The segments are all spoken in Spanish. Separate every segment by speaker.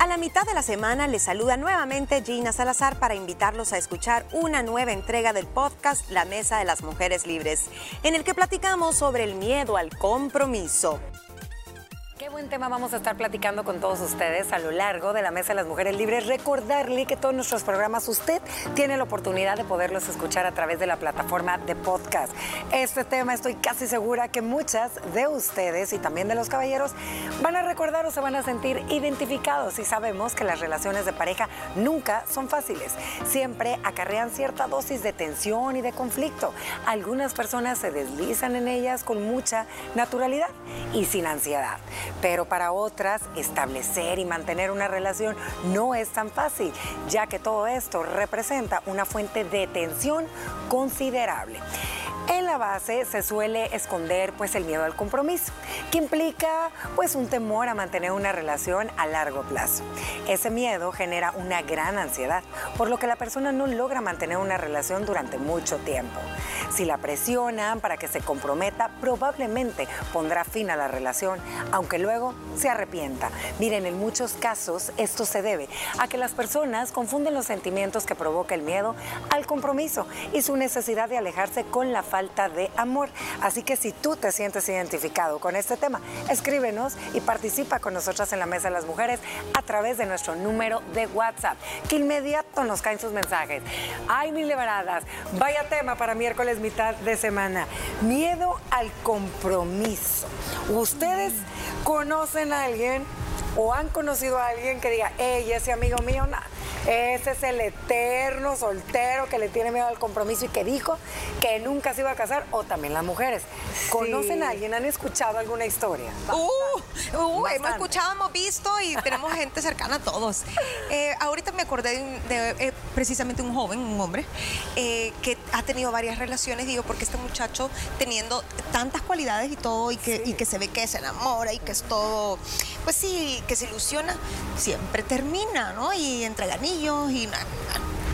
Speaker 1: A la mitad de la semana les saluda nuevamente Gina Salazar para invitarlos a escuchar una nueva entrega del podcast La Mesa de las Mujeres Libres, en el que platicamos sobre el miedo al compromiso.
Speaker 2: Buen tema vamos a estar platicando con todos ustedes a lo largo de la Mesa de las Mujeres Libres. Recordarle que todos nuestros programas usted tiene la oportunidad de poderlos escuchar a través de la plataforma de podcast. Este tema estoy casi segura que muchas de ustedes y también de los caballeros van a recordar o se van a sentir identificados y sabemos que las relaciones de pareja nunca son fáciles. Siempre acarrean cierta dosis de tensión y de conflicto. Algunas personas se deslizan en ellas con mucha naturalidad y sin ansiedad pero para otras establecer y mantener una relación no es tan fácil, ya que todo esto representa una fuente de tensión considerable. En la base se suele esconder pues el miedo al compromiso, que implica pues un temor a mantener una relación a largo plazo. Ese miedo genera una gran ansiedad, por lo que la persona no logra mantener una relación durante mucho tiempo. Si la presionan para que se comprometa, probablemente pondrá fin a la relación, aunque luego se arrepienta. Miren, en muchos casos esto se debe a que las personas confunden los sentimientos que provoca el miedo al compromiso y su necesidad de alejarse con la falta de amor. Así que si tú te sientes identificado con este tema, escríbenos y participa con nosotras en la Mesa de las Mujeres a través de nuestro número de WhatsApp, que inmediato nos caen sus mensajes. Ay, mil liberadas, vaya tema para miércoles mitad de semana. Miedo al compromiso. ¿Ustedes conocen a alguien o han conocido a alguien que diga, hey, ese amigo mío, nada? Ese es el eterno soltero que le tiene miedo al compromiso y que dijo que nunca se iba a casar, o también las mujeres. ¿Conocen a alguien? ¿Han escuchado alguna historia?
Speaker 3: Uh, uh hemos escuchado, hemos visto y tenemos gente cercana a todos. Eh, ahorita me acordé de, eh, precisamente un joven, un hombre, eh, que ha tenido varias relaciones, digo, porque este muchacho teniendo tantas cualidades y todo, y que, y que se ve que se enamora y que es todo, pues sí, que se ilusiona, siempre termina, ¿no? Y entrega anillos y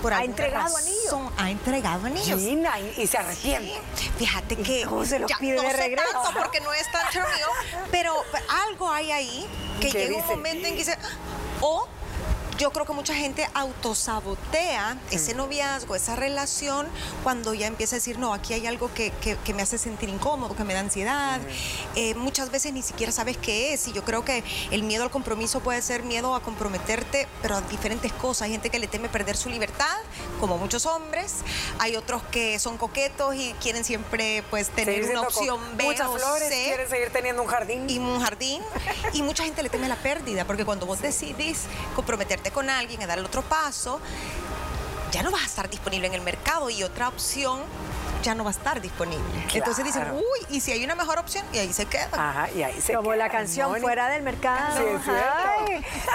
Speaker 2: por ha entregado anillos.
Speaker 3: Ha entregado anillos.
Speaker 2: y, se arrepiente.
Speaker 3: Fíjate que
Speaker 2: ¿Cómo se los pide de regreso?
Speaker 3: tanto porque no es tan mío, pero algo hay ahí que llega un momento en que dice, o yo creo que mucha gente autosabotea ese noviazgo, esa relación, cuando ya empieza a decir, no, aquí hay algo que, me hace sentir incómodo, que me da ansiedad. Eh, muchas veces ni siquiera sabes qué es. Y yo creo que el miedo al compromiso puede ser miedo a comprometerte, pero a diferentes cosas. Hay gente que le teme perder su libertad, como muchos hombres. Hay otros que son coquetos y quieren siempre pues tener una opción B
Speaker 2: muchas flores, quieren seguir teniendo un jardín.
Speaker 3: Y un jardín. y mucha gente le teme la pérdida, porque cuando vos decidís comprometerte con alguien, a dar el otro paso, ya no vas a estar disponible en el mercado. Y otra opción ya no va a estar disponible. Entonces dicen, uy, y si hay una mejor opción, y ahí se queda.
Speaker 2: Ajá, y ahí se
Speaker 4: Como la canción fuera del mercado.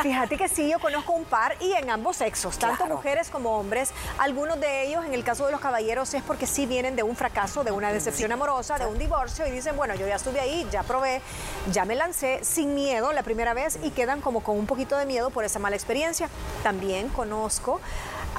Speaker 4: fíjate que sí, yo conozco un par y en ambos sexos, tanto mujeres como hombres. Algunos de ellos, en el caso de los caballeros, es porque sí vienen de un fracaso, de una decepción amorosa, de un divorcio, y dicen, bueno, yo ya estuve ahí, ya probé, ya me lancé sin miedo la primera vez y quedan como con un poquito de miedo por esa mala experiencia. También conozco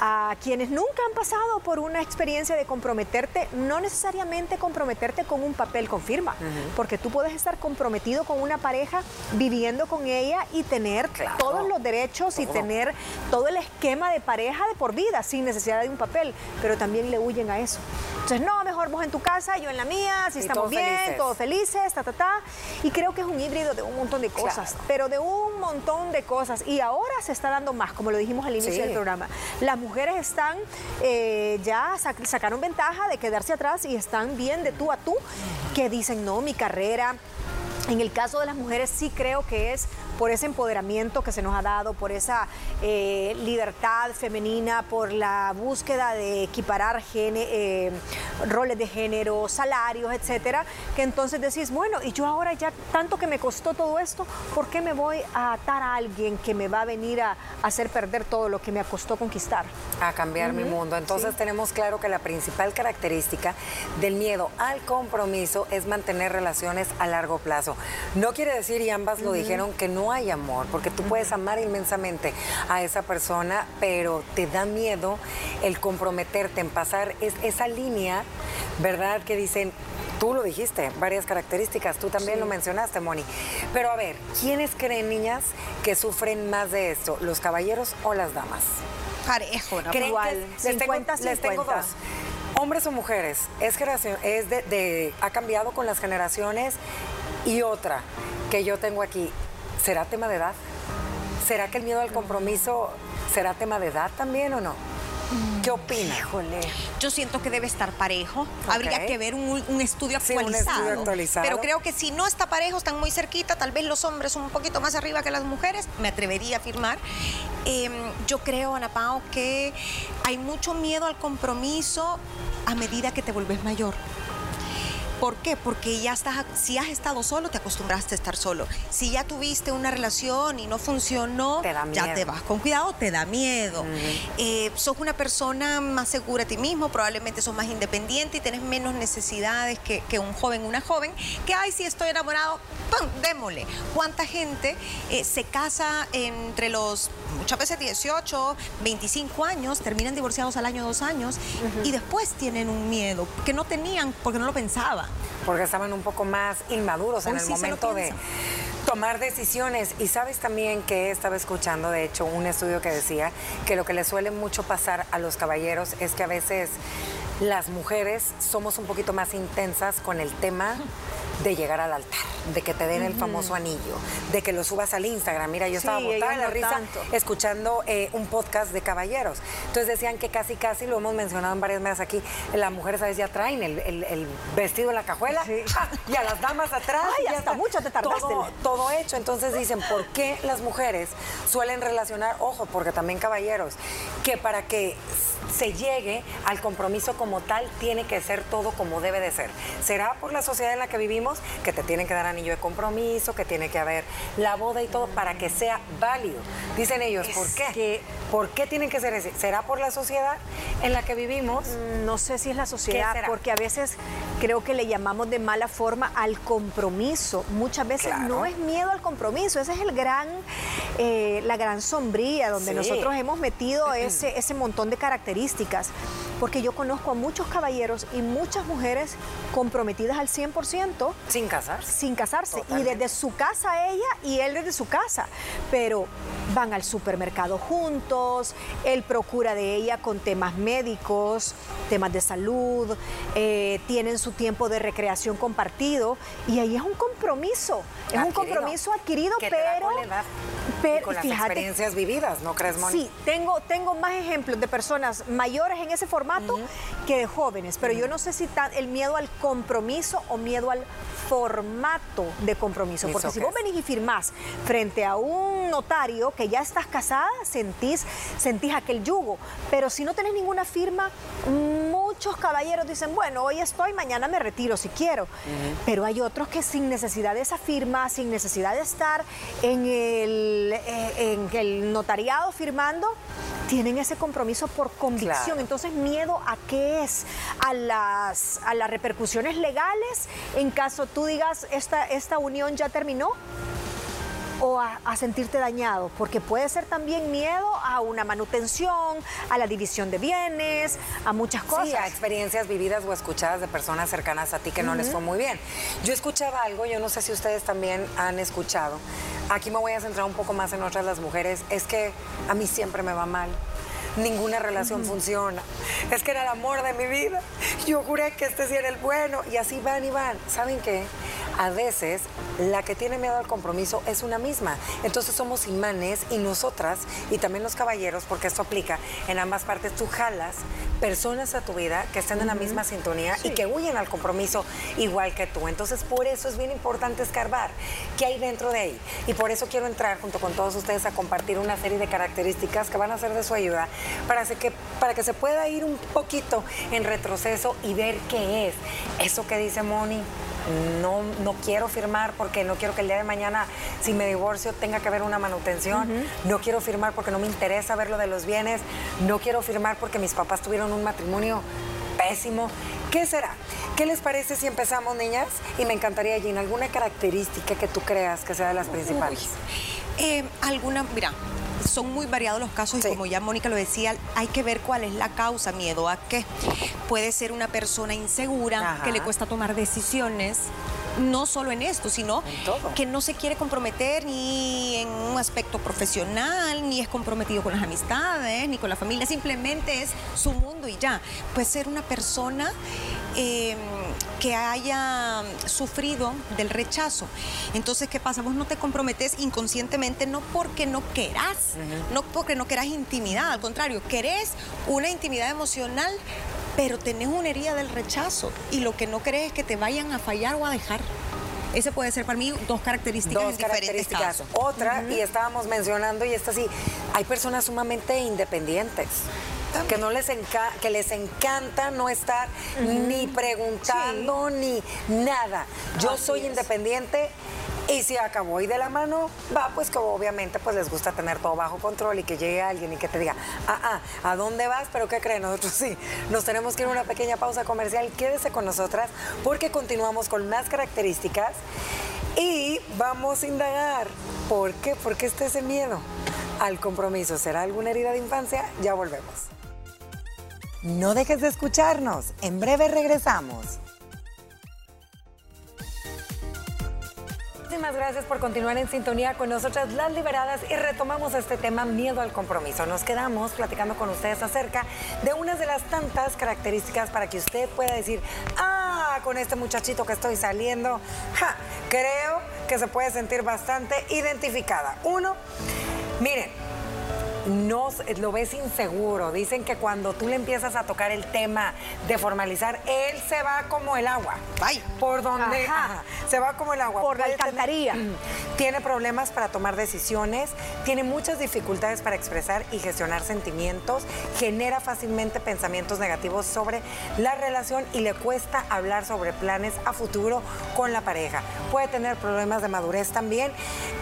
Speaker 4: a quienes nunca han pasado por una experiencia de comprometerte, no necesariamente comprometerte con un papel con firma, porque tú puedes estar comprometido con una pareja, viviendo con ella y tener todos los derechos y tener todo el esquema de pareja de por vida, sin necesidad de un papel, pero también le huyen a eso. Entonces, no, mejor vos en tu casa, yo en la mía, si estamos bien, todos felices, ta, ta, ta. Y creo que es un híbrido de un montón de cosas, pero de un montón de cosas. Y ahora se está dando más, como lo dijimos al inicio del programa. Las mujeres están, eh, ya sacaron ventaja de quedarse atrás y están bien de tú a tú, que dicen, no, mi carrera en el caso de las mujeres sí creo que es por ese empoderamiento que se nos ha dado, por esa eh, libertad femenina, por la búsqueda de equiparar eh, roles de género, salarios, etcétera, que entonces decís, bueno, y yo ahora ya tanto que me costó todo esto, ¿por qué me voy a atar a alguien que me va a venir a, hacer perder todo lo que me costó conquistar?
Speaker 2: A cambiar mi mundo. Entonces tenemos claro que la principal característica del miedo al compromiso es mantener relaciones a largo plazo. No quiere decir, y ambas lo dijeron, que no hay amor, porque tú puedes amar inmensamente a esa persona, pero te da miedo el comprometerte en pasar esa línea, ¿verdad? Que dicen, Tú lo dijiste, varias características, tú también lo mencionaste, Moni. Pero a ver, ¿quiénes creen, niñas, que sufren más de esto, los caballeros o las damas?
Speaker 3: Parejo, ¿no?
Speaker 2: Igual, les, tengo, les tengo dos. Hombres o mujeres, es, generación, es de, ha cambiado con las generaciones y otra que yo tengo aquí, ¿será tema de edad? ¿Será que el miedo al compromiso será tema de edad también o no? ¿Qué opina?
Speaker 3: Yo siento que debe estar parejo. Habría que ver un, estudio actualizado. Pero creo que si no está parejo, están muy cerquita, tal vez los hombres un poquito más arriba que las mujeres, me atrevería a afirmar. Em, yo creo, Ana Pao, que hay mucho miedo al compromiso a medida que te vuelves mayor. ¿Por qué? Porque ya estás, si has estado solo, te acostumbraste a estar solo. Si ya tuviste una relación y no funcionó, ya te vas con cuidado, te da miedo. Eh, sos una persona más segura de ti mismo, probablemente sos más independiente y tenés menos necesidades que, un joven, una joven, que, ay, si estoy enamorado, ¡pum! démosle. ¿Cuánta gente eh, se casa entre los, muchas veces 18, 25 años, terminan divorciados al año, dos años, y después tienen un miedo que no tenían porque no lo pensaban?
Speaker 2: Porque estaban un poco más inmaduros en el momento de tomar decisiones. Y sabes también que estaba escuchando, de hecho, un estudio que decía que lo que le suele mucho pasar a los caballeros es que a veces las mujeres somos un poquito más intensas con el tema de llegar al altar, de que te den el famoso anillo, de que lo subas al Instagram. Mira, yo estaba botada la risa escuchando eh, un podcast de caballeros. Entonces decían que casi, casi, lo hemos mencionado en varias veces aquí, las mujeres a veces ya traen el, vestido en la cajuela y a las damas atrás.
Speaker 4: Ay, ya está mucho te tardaste.
Speaker 2: Todo, todo hecho. Entonces dicen, ¿por qué las mujeres suelen relacionar, ojo, porque también caballeros, que para que se llegue al compromiso como tal, tiene que ser todo como debe de ser. ¿Será por la sociedad en la que vivimos que te tienen que dar anillo de compromiso, que tiene que haber la boda y todo para que sea válido? Dicen ellos, ¿por qué? ¿Por qué tienen que ser así? ¿Será por la sociedad en la que vivimos?
Speaker 4: No sé si es la sociedad, porque a veces creo que le llamamos de mala forma al compromiso. Muchas veces no es miedo al compromiso, ese es el gran, eh, la gran sombría donde nosotros hemos metido ese, ese montón de características. Porque yo conozco a muchos caballeros y muchas mujeres comprometidas al 100%.
Speaker 2: Sin casarse.
Speaker 4: Sin casarse. Y desde su casa ella y él desde su casa. Pero van al supermercado juntos, él procura de ella con temas médicos, temas de salud, eh, tienen su tiempo de recreación compartido y ahí es un compromiso, es un compromiso adquirido, pero,
Speaker 2: pero con las experiencias vividas, ¿no crees, Moni?
Speaker 4: Sí, tengo, tengo más ejemplos de personas mayores en ese formato que de jóvenes, pero yo no sé si el miedo al compromiso o miedo al formato de compromiso, porque si vos venís y firmás frente a un notario que ya estás casada, sentís, sentís aquel yugo, pero si no tenés ninguna firma, muchos caballeros dicen, bueno, hoy estoy, mañana me retiro si quiero, pero hay otros que sin necesidad de esa firma, sin necesidad de estar en el, eh, en el notariado firmando, tienen ese compromiso por convicción. Entonces, miedo a qué es? A las, a las repercusiones legales en caso tú digas, esta, esta unión ya terminó o a, sentirte dañado, porque puede ser también miedo a una manutención, a la división de bienes, a muchas cosas. Sí,
Speaker 2: a experiencias vividas o escuchadas de personas cercanas a ti que no les fue muy bien. Yo escuchaba algo, yo no sé si ustedes también han escuchado, aquí me voy a centrar un poco más en otras las mujeres, es que a mí siempre me va mal ninguna relación funciona. Es que era el amor de mi vida. Yo juré que este sí era el bueno. Y así van y van. ¿Saben qué? A veces la que tiene miedo al compromiso es una misma. Entonces somos imanes y nosotras, y también los caballeros, porque esto aplica en ambas partes, tú jalas personas a tu vida que estén en la misma sintonía y que huyen al compromiso igual que tú. Entonces por eso es bien importante escarbar qué hay dentro de ahí. Y por eso quiero entrar junto con todos ustedes a compartir una serie de características que van a ser de su ayuda para que, para que se pueda ir un poquito en retroceso y ver qué es. Eso que dice Moni, no, no quiero firmar porque no quiero que el día de mañana, si me divorcio, tenga que haber una manutención. No quiero firmar porque no me interesa ver lo de los bienes. No quiero firmar porque mis papás tuvieron un matrimonio pésimo. ¿Qué será? ¿Qué les parece si empezamos, niñas? Y me encantaría, Gina, alguna característica que tú creas que sea de las principales.
Speaker 3: Eh, alguna, mira, son muy variados los casos y como ya Mónica lo decía, hay que ver cuál es la causa, miedo a qué. Puede ser una persona insegura, que le cuesta tomar decisiones, no solo en esto, sino que no se quiere comprometer ni en un aspecto profesional, ni es comprometido con las amistades, ni con la familia, simplemente es su mundo y ya. Puede ser una persona em, que haya sufrido del rechazo. Entonces, ¿qué pasa? Vos no te comprometes inconscientemente, no porque no querás, no porque no querás intimidad, al contrario, querés una intimidad emocional pero tenés una herida del rechazo y lo que no querés es que te vayan a fallar o a dejar. Ese puede ser para mí dos características
Speaker 2: dos características. Otra, y estábamos mencionando, y esta sí, hay personas sumamente independientes. Que no les que les encanta no estar ni preguntando ni nada. Yo soy independiente y si acabó y de la mano va, pues que obviamente pues les gusta tener todo bajo control y que llegue alguien y que te diga, ah, ah, ¿a dónde vas? Pero ¿qué creen? Nosotros sí, nos tenemos que ir a una pequeña pausa comercial. Quédese con nosotras porque continuamos con más características y vamos a indagar. ¿Por qué? ¿Por qué está ese miedo al compromiso? ¿Será alguna herida de infancia? Ya volvemos. No dejes de escucharnos. En breve regresamos. Muchísimas gracias por continuar en sintonía con nosotras, las liberadas, y retomamos este tema, miedo al compromiso. Nos quedamos platicando con ustedes acerca de unas de las tantas características para que usted pueda decir, ah, con este muchachito que estoy saliendo, creo que se puede sentir bastante identificada. Uno, miren, no lo ves inseguro. Dicen que cuando tú le empiezas a tocar el tema de formalizar, él se va como el agua.
Speaker 3: Ay.
Speaker 2: Por donde se va como el agua.
Speaker 4: Por la alcantarilla.
Speaker 2: tiene problemas para tomar decisiones, tiene muchas dificultades para expresar y gestionar sentimientos, genera fácilmente pensamientos negativos sobre la relación y le cuesta hablar sobre planes a futuro con la pareja. Puede tener problemas de madurez también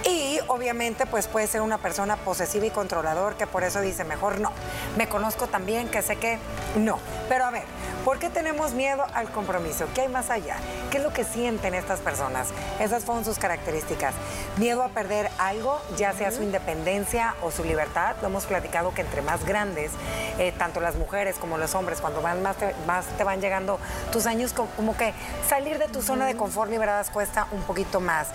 Speaker 2: y obviamente pues puede ser una persona posesiva y controladora que por eso dice mejor no. Me conozco también que sé que no. Pero a ver, ¿por qué tenemos miedo al compromiso? ¿Qué hay más allá? ¿Qué es lo que sienten estas personas? Esas fueron sus características. Miedo a perder algo, ya sea su independencia o su libertad. Lo hemos platicado que entre más grandes, eh, tanto las mujeres como los hombres, cuando van más te, más te van llegando tus años, como que salir de tu zona de confort liberadas cuesta un poquito más.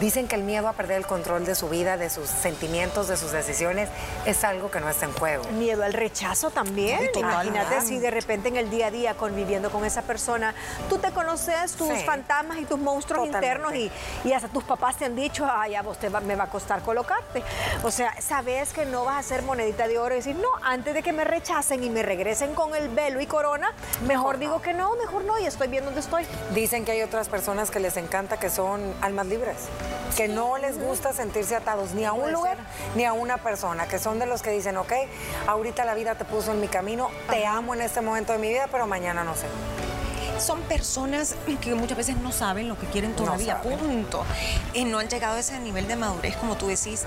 Speaker 2: Dicen que el miedo a perder el control de su vida, de sus sentimientos, de sus decisiones, es algo que no está en juego.
Speaker 4: Miedo al rechazo también. Imagínate si de repente en el día a día conviviendo con esa persona, tú te conoces tus fantasmas y tus monstruos internos y, y, hasta tus papás te han dicho, ay, a vos te me va a costar colocarte. O sea, sabes que no vas a ser monedita de oro y decir, no, antes de que me rechacen y me regresen con el velo y corona, mejor, digo que no, mejor no y estoy bien donde estoy.
Speaker 2: Dicen que hay otras personas que les encanta que son almas libres, que no les gusta sentirse atados ni a un lugar ni a una persona, que son de los que dicen, ok, ahorita la vida te puso en mi camino, te amo en este momento de mi vida, pero mañana no sé
Speaker 3: son personas que muchas veces no saben lo que quieren todavía, punto. Y no han llegado a ese nivel de madurez, como tú decís.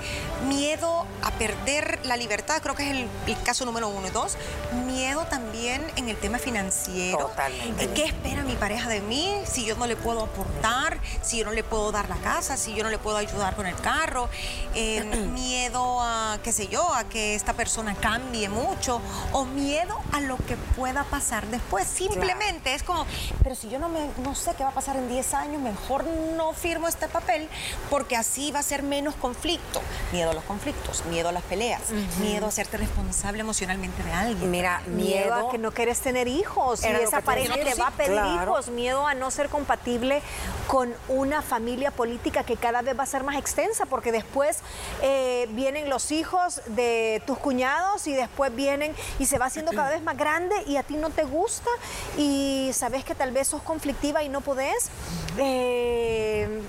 Speaker 3: Miedo a perder la libertad, creo que es el, caso número uno. y Dos, miedo también en el tema financiero.
Speaker 2: Totalmente.
Speaker 3: ¿Qué espera mi pareja de mí si yo no le puedo aportar, si yo no le puedo dar la casa, si yo no le puedo ayudar con el carro? Eh, miedo a, qué sé yo, a que esta persona cambie mucho o miedo a lo que pueda pasar después. Simplemente es como, pero si yo no, me, no sé qué va a pasar en 10 años, mejor no firmo este papel porque así va a ser menos conflicto. Miedo a los conflictos, miedo a las peleas, miedo a hacerte responsable emocionalmente de alguien.
Speaker 4: Mira, miedo, a que no quieres tener hijos y esa pareja te va a pedir hijos, miedo a no ser compatible con una familia política que cada vez va a ser más extensa porque después eh, vienen los hijos de tus cuñados y después vienen y se va haciendo cada vez más grande y a ti no te gusta y sabes que tal vez sos conflictiva y no podés, eh,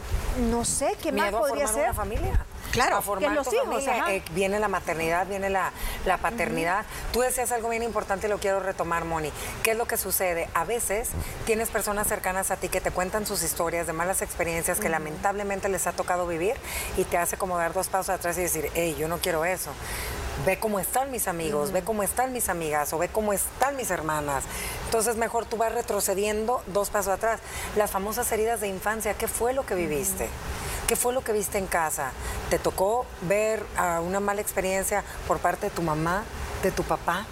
Speaker 4: no sé, ¿qué más podría ser?
Speaker 2: Una familia.
Speaker 4: Claro,
Speaker 2: a formar los hijos, eh, viene la maternidad, viene la, paternidad. Tú decías algo bien importante y lo quiero retomar, Moni. ¿Qué es lo que sucede? A veces tienes personas cercanas a ti que te cuentan sus historias de malas experiencias que lamentablemente les ha tocado vivir y te hace como dar dos pasos atrás y decir, hey, yo no quiero eso ve cómo están mis amigos, ve cómo están mis amigas o ve cómo están mis hermanas. Entonces mejor tú vas retrocediendo dos pasos atrás. Las famosas heridas de infancia, ¿qué fue lo que viviste? ¿Qué fue lo que viste en casa? ¿Te tocó ver una mala experiencia por parte de tu mamá, de tu papá?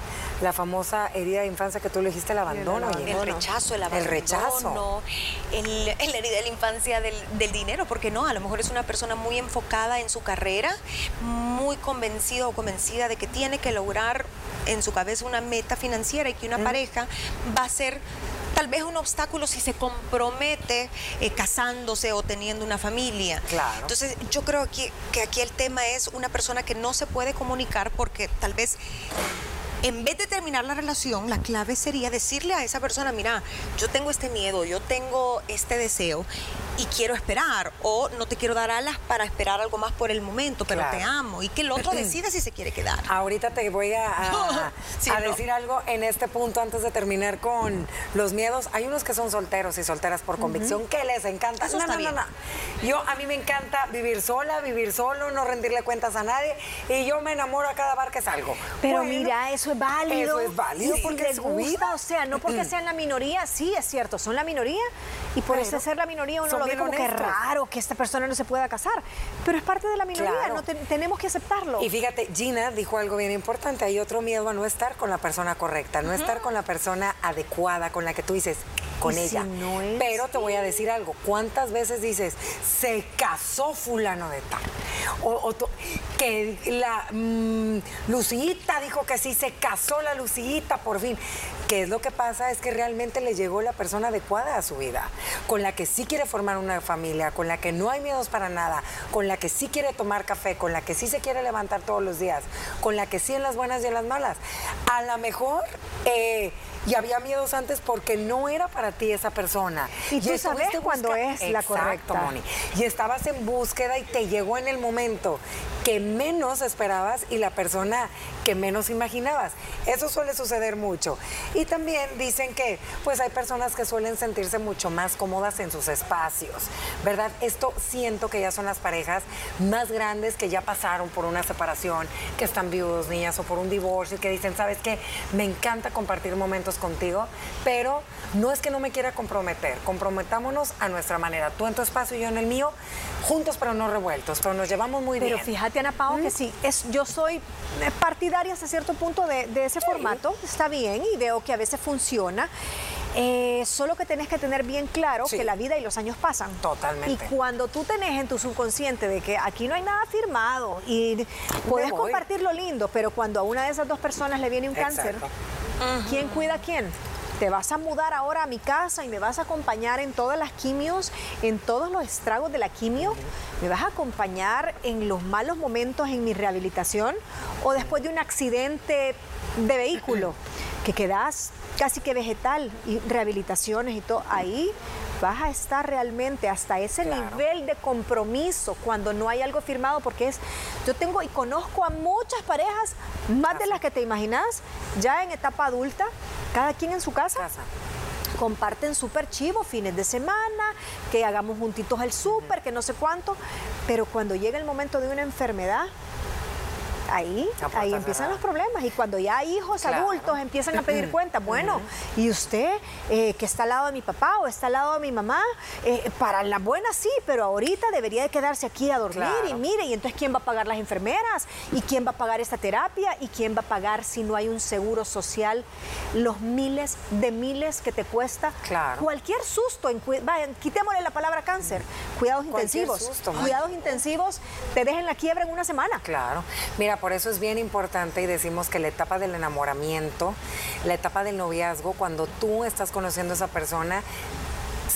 Speaker 2: La famosa herida de infancia que tú le dijiste, el abandono.
Speaker 3: El, el rechazo, el abandono.
Speaker 2: El rechazo.
Speaker 3: El, la herida de la infancia del, del, dinero, porque no, a lo mejor es una persona muy enfocada en su carrera, muy convencido o convencida de que tiene que lograr en su cabeza una meta financiera y que una pareja va a ser tal vez un obstáculo si se compromete eh, casándose o teniendo una familia.
Speaker 2: Claro.
Speaker 3: Entonces, yo creo que, que aquí el tema es una persona que no se puede comunicar porque tal vez en vez de terminar la relación, la clave sería decirle a esa persona, mira, yo tengo este miedo, yo tengo este deseo y quiero esperar o no te quiero dar alas para esperar algo más por el momento, pero te amo y que el otro decida si se quiere quedar.
Speaker 2: Ahorita te voy a, decir algo en este punto antes de terminar con los miedos. Hay unos que son solteros y solteras por convicción que les encanta.
Speaker 3: Eso está bien.
Speaker 2: Yo a mí me encanta vivir sola, vivir solo, no rendirle cuentas a nadie y yo me enamoro a cada bar que salgo.
Speaker 4: Pero mira, eso es válido.
Speaker 2: Eso es válido porque es
Speaker 4: gusta, o sea, no porque sean la minoría, sí es cierto, son la minoría y por eso ser la minoría uno lo ve como que raro que esta persona no se pueda casar, pero es parte de la minoría, no tenemos que aceptarlo.
Speaker 2: Y fíjate, Gina dijo algo bien importante, hay otro miedo a no estar con la persona correcta, no estar con la persona adecuada, con la que tú dices, con ella. Pero te voy a decir algo, ¿cuántas veces dices, se casó fulano de tal? O, que la mm, Lucita dijo que sí, se casó la Lucita por fin. ¿Qué es lo que pasa? Es que realmente le llegó la persona adecuada a su vida, con la que sí quiere formar una familia, con la que no hay miedos para nada, con la que sí quiere tomar café, con la que sí se quiere levantar todos los días, con la que sí en las buenas y en las malas. A lo mejor... Eh, y había miedos antes porque no era para ti esa persona.
Speaker 4: Y, tú sabes cuando es la correcta.
Speaker 2: Moni. Y estabas en búsqueda y te llegó en el momento que menos esperabas y la persona que menos imaginabas. Eso suele suceder mucho. Y también dicen que pues hay personas que suelen sentirse mucho más cómodas en sus espacios, ¿verdad? Esto siento que ya son las parejas más grandes que ya pasaron por una separación, que están viudos, niñas, o por un divorcio y que dicen, ¿sabes qué? Me encanta compartir momentos contigo, pero no es que no me quiera comprometer, comprometámonos a nuestra manera, tú en tu espacio y yo en el mío, juntos pero no revueltos, pero nos llevamos muy
Speaker 4: bien.
Speaker 2: Pero
Speaker 4: fíjate, Ana Pao, que sí, es, yo soy partidaria hasta cierto punto de, ese formato, está bien y veo que a veces funciona. Eh, solo que tenés que tener bien claro que la vida y los años pasan.
Speaker 2: Totalmente.
Speaker 4: Y cuando tú tenés en tu subconsciente de que aquí no hay nada firmado y puedes compartir lo lindo, pero cuando a una de esas dos personas le viene un cáncer, ¿quién cuida a quién? te vas a mudar ahora a mi casa y me vas a acompañar en todas las quimios, en todos los estragos de la quimio, me vas a acompañar en los malos momentos en mi rehabilitación o después de un accidente de vehículo que quedas casi que vegetal y rehabilitaciones y todo ahí vas a estar realmente hasta ese nivel de compromiso cuando no hay algo firmado, porque es, yo tengo y conozco a muchas parejas, más de las que te imaginas, ya en etapa adulta, cada quien en su casa. comparten súper chivo, fines de semana, que hagamos juntitos el súper, que no sé cuánto, pero cuando llega el momento de una enfermedad, ahí, ahí empiezan los problemas. Y cuando ya hijos adultos empiezan a pedir cuentas, bueno, ¿y usted eh, que está al lado de mi papá o está al lado de mi mamá? Eh, para la buena sí, pero ahorita debería de quedarse aquí a dormir y mire, y entonces ¿quién va a pagar las enfermeras? ¿Y quién va a pagar esta terapia? ¿Y quién va a pagar si no hay un seguro social los miles de miles que te cuesta cualquier susto? En, quitémosle la palabra cáncer, cuidados intensivos. cuidados intensivos te dejen la quiebra en una semana.
Speaker 2: Claro. Mira, por eso es bien importante y decimos que la etapa del enamoramiento, la etapa del noviazgo, cuando tú estás conociendo a esa persona,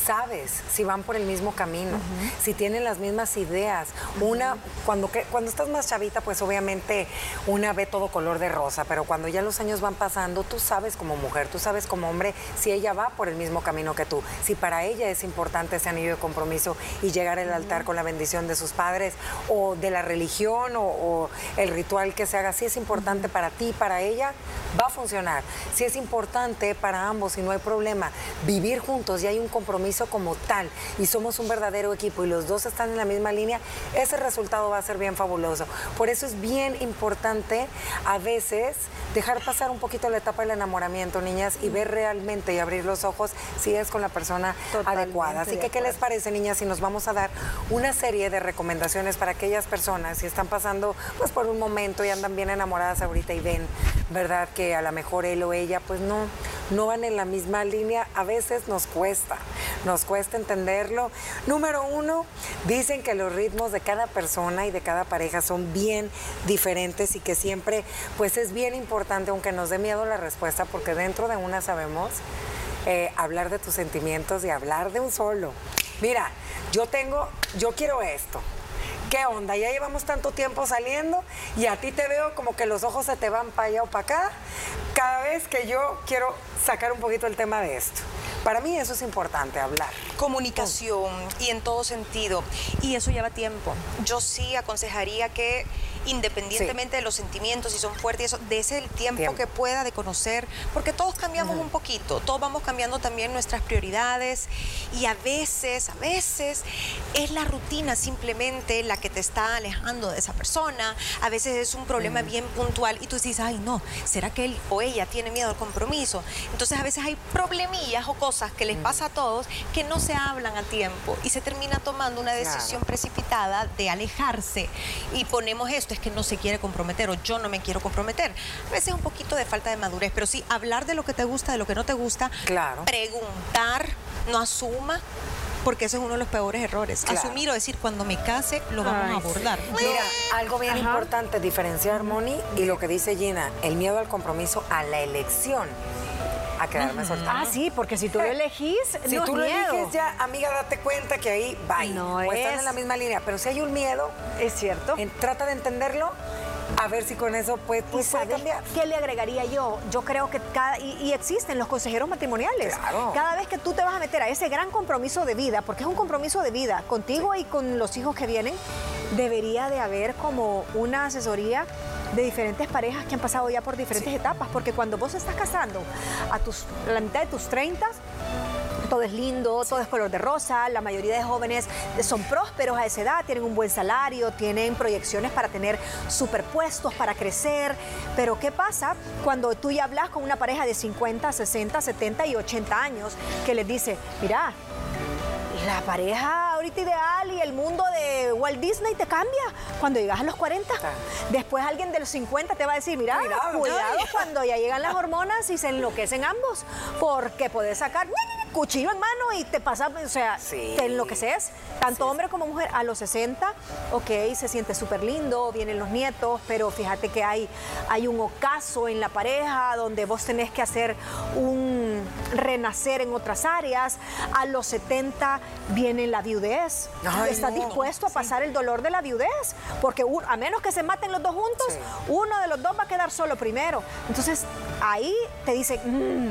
Speaker 2: sabes si van por el mismo camino, si tienen las mismas ideas. Una, cuando, cuando estás más chavita, pues obviamente una ve todo color de rosa, pero cuando ya los años van pasando, tú sabes como mujer, tú sabes como hombre si ella va por el mismo camino que tú, si para ella es importante ese anillo de compromiso y llegar al altar con la bendición de sus padres o de la religión o, el ritual que se haga, si es importante para ti, para ella, va a funcionar. Si es importante para ambos y no hay problema, vivir juntos y hay un compromiso compromiso como tal y somos un verdadero equipo y los dos están en la misma línea, ese resultado va a ser bien fabuloso. Por eso es bien importante a veces dejar pasar un poquito la etapa del enamoramiento, niñas, y ver realmente y abrir los ojos si es con la persona adecuada. Así que, ¿qué les parece, niñas, si nos vamos a dar una serie de recomendaciones para aquellas personas si están pasando pues por un momento y andan bien enamoradas ahorita y ven, ¿verdad? Que a lo mejor él o ella pues no, no van en la misma línea. A veces nos cuesta, nos cuesta entenderlo. Número uno, dicen que los ritmos de cada persona y de cada pareja son bien diferentes y que siempre pues es bien importante, aunque nos dé miedo la respuesta, porque dentro de una sabemos eh, hablar de tus sentimientos y hablar de un solo. Mira, yo tengo, yo quiero esto. ¿Qué onda? Ya llevamos tanto tiempo saliendo y a ti te veo como que los ojos se te van para allá o para acá cada vez que yo quiero sacar un poquito el tema de esto. Para mí eso es importante, hablar.
Speaker 3: Comunicación y en todo sentido. Y eso lleva tiempo. Yo sí aconsejaría que independientemente de los sentimientos, si son fuertes, eso, ese el tiempo, que pueda de conocer, porque todos cambiamos un poquito, todos vamos cambiando también nuestras prioridades y a veces, a veces es la rutina simplemente la que te está alejando de esa persona, a veces es un problema bien puntual y tú dices, ay no, ¿será que él o ella tiene miedo al compromiso? Entonces a veces hay problemillas o cosas que les pasa a todos que no se hablan a tiempo y se termina tomando una decisión precipitada de alejarse y ponemos esto, que no se quiere comprometer o yo no me quiero comprometer. A veces un poquito de falta de madurez, pero sí hablar de lo que te gusta, de lo que no te gusta,
Speaker 2: claro.
Speaker 3: preguntar, no asuma, porque ese es uno de los peores errores. Asumir o decir, cuando me case, lo vamos a abordar.
Speaker 2: Mira, algo bien importante, diferenciar, Moni, y lo que dice Gina, el miedo al compromiso, a la elección a quedarme soltera.
Speaker 4: Ah, sí, porque si tú lo elegís,
Speaker 2: si tú lo eliges ya, amiga, date cuenta que ahí va. No o están en la misma línea. Pero si hay un miedo,
Speaker 4: es cierto.
Speaker 2: trata de entenderlo a ver si con eso puede, pues, cambiar.
Speaker 4: ¿Qué le agregaría yo? Yo creo que cada, y, existen los consejeros matrimoniales. Cada vez que tú te vas a meter a ese gran compromiso de vida, porque es un compromiso de vida, contigo y con los hijos que vienen, debería de haber como una asesoría de diferentes parejas que han pasado ya por diferentes etapas, porque cuando vos estás casando a, tus, la mitad de tus 30, todo es lindo, todo es color de rosa, la mayoría de jóvenes son prósperos a esa edad, tienen un buen salario, tienen proyecciones para tener superpuestos, para crecer, pero ¿qué pasa cuando tú ya hablas con una pareja de 50, 60, 70 y 80 años que les dice, mira, la pareja ahorita ideal y el mundo de Walt Disney te cambia cuando llegas a los 40. Después alguien de los 50 te va a decir, mira, cuidado, cuando ya llegan las hormonas y se enloquecen ambos, porque puedes sacar cuchillo en mano y te pasa, o sea, te enloqueces. Tanto hombre como mujer a los 60, ok, se siente súper lindo, vienen los nietos, pero fíjate que hay, hay un ocaso en la pareja donde vos tenés que hacer un renacer en otras áreas. A los 70 viene la viudez. ¿Estás dispuesto a pasar el dolor de la viudez? Porque a menos que se maten los dos juntos, uno de los dos va a quedar solo primero. Entonces ahí te dice, mmm,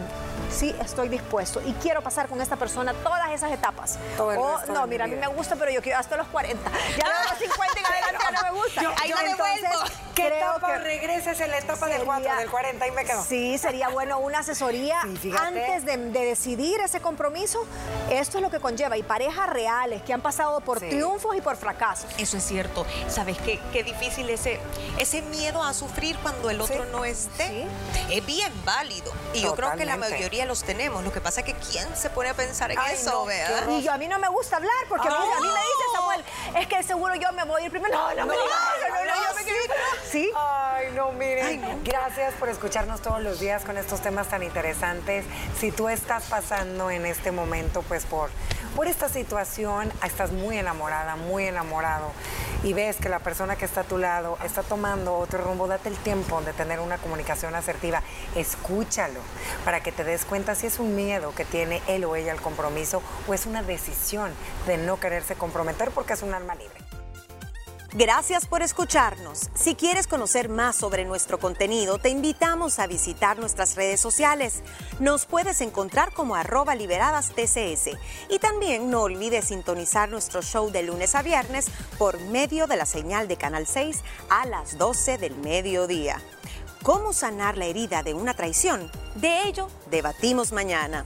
Speaker 4: sí estoy dispuesto y quiero pasar con esta persona todas esas etapas. o, no, mira, a mí me gusta, pero yo quiero hasta los 40. Ya a los 50 y adelante no me gusta.
Speaker 3: ahí la devuelvo.
Speaker 2: ¿Qué etapa que regresas en la etapa del 4, del 40 y me quedo?
Speaker 4: Sí, sería bueno una asesoría antes de, decidir ese compromiso. Esto es lo que conlleva. Y parejas reales que han pasado por triunfos y por fracasos.
Speaker 3: Eso es cierto. ¿Sabes qué, qué difícil ese, ese miedo a sufrir cuando el otro no esté? Es bien válido. Y yo creo que la mayoría los tenemos. Lo que pasa es que ¿quién se pone a pensar en eso,
Speaker 4: no, Y yo, a mí no me gusta hablar porque a mí me dice Samuel, es que seguro yo me voy a ir primero. No, no, no,
Speaker 2: ¿Sí? Ay, no, miren. Gracias por escucharnos todos los días con estos temas tan interesantes. Si tú estás pasando en este momento, pues por, por esta situación, estás muy enamorada, muy enamorado y ves que la persona que está a tu lado está tomando otro rumbo, date el tiempo de tener una comunicación asertiva. Escúchalo para que te des cuenta si es un miedo que tiene él o ella al compromiso o es una decisión de no quererse comprometer porque es un alma libre.
Speaker 1: Gracias por escucharnos. Si quieres conocer más sobre nuestro contenido, te invitamos a visitar nuestras redes sociales. Nos puedes encontrar como arroba liberadas TCS. Y también no olvides sintonizar nuestro show de lunes a viernes por medio de la señal de Canal 6 a las 12 del mediodía. ¿Cómo sanar la herida de una traición? De ello debatimos mañana.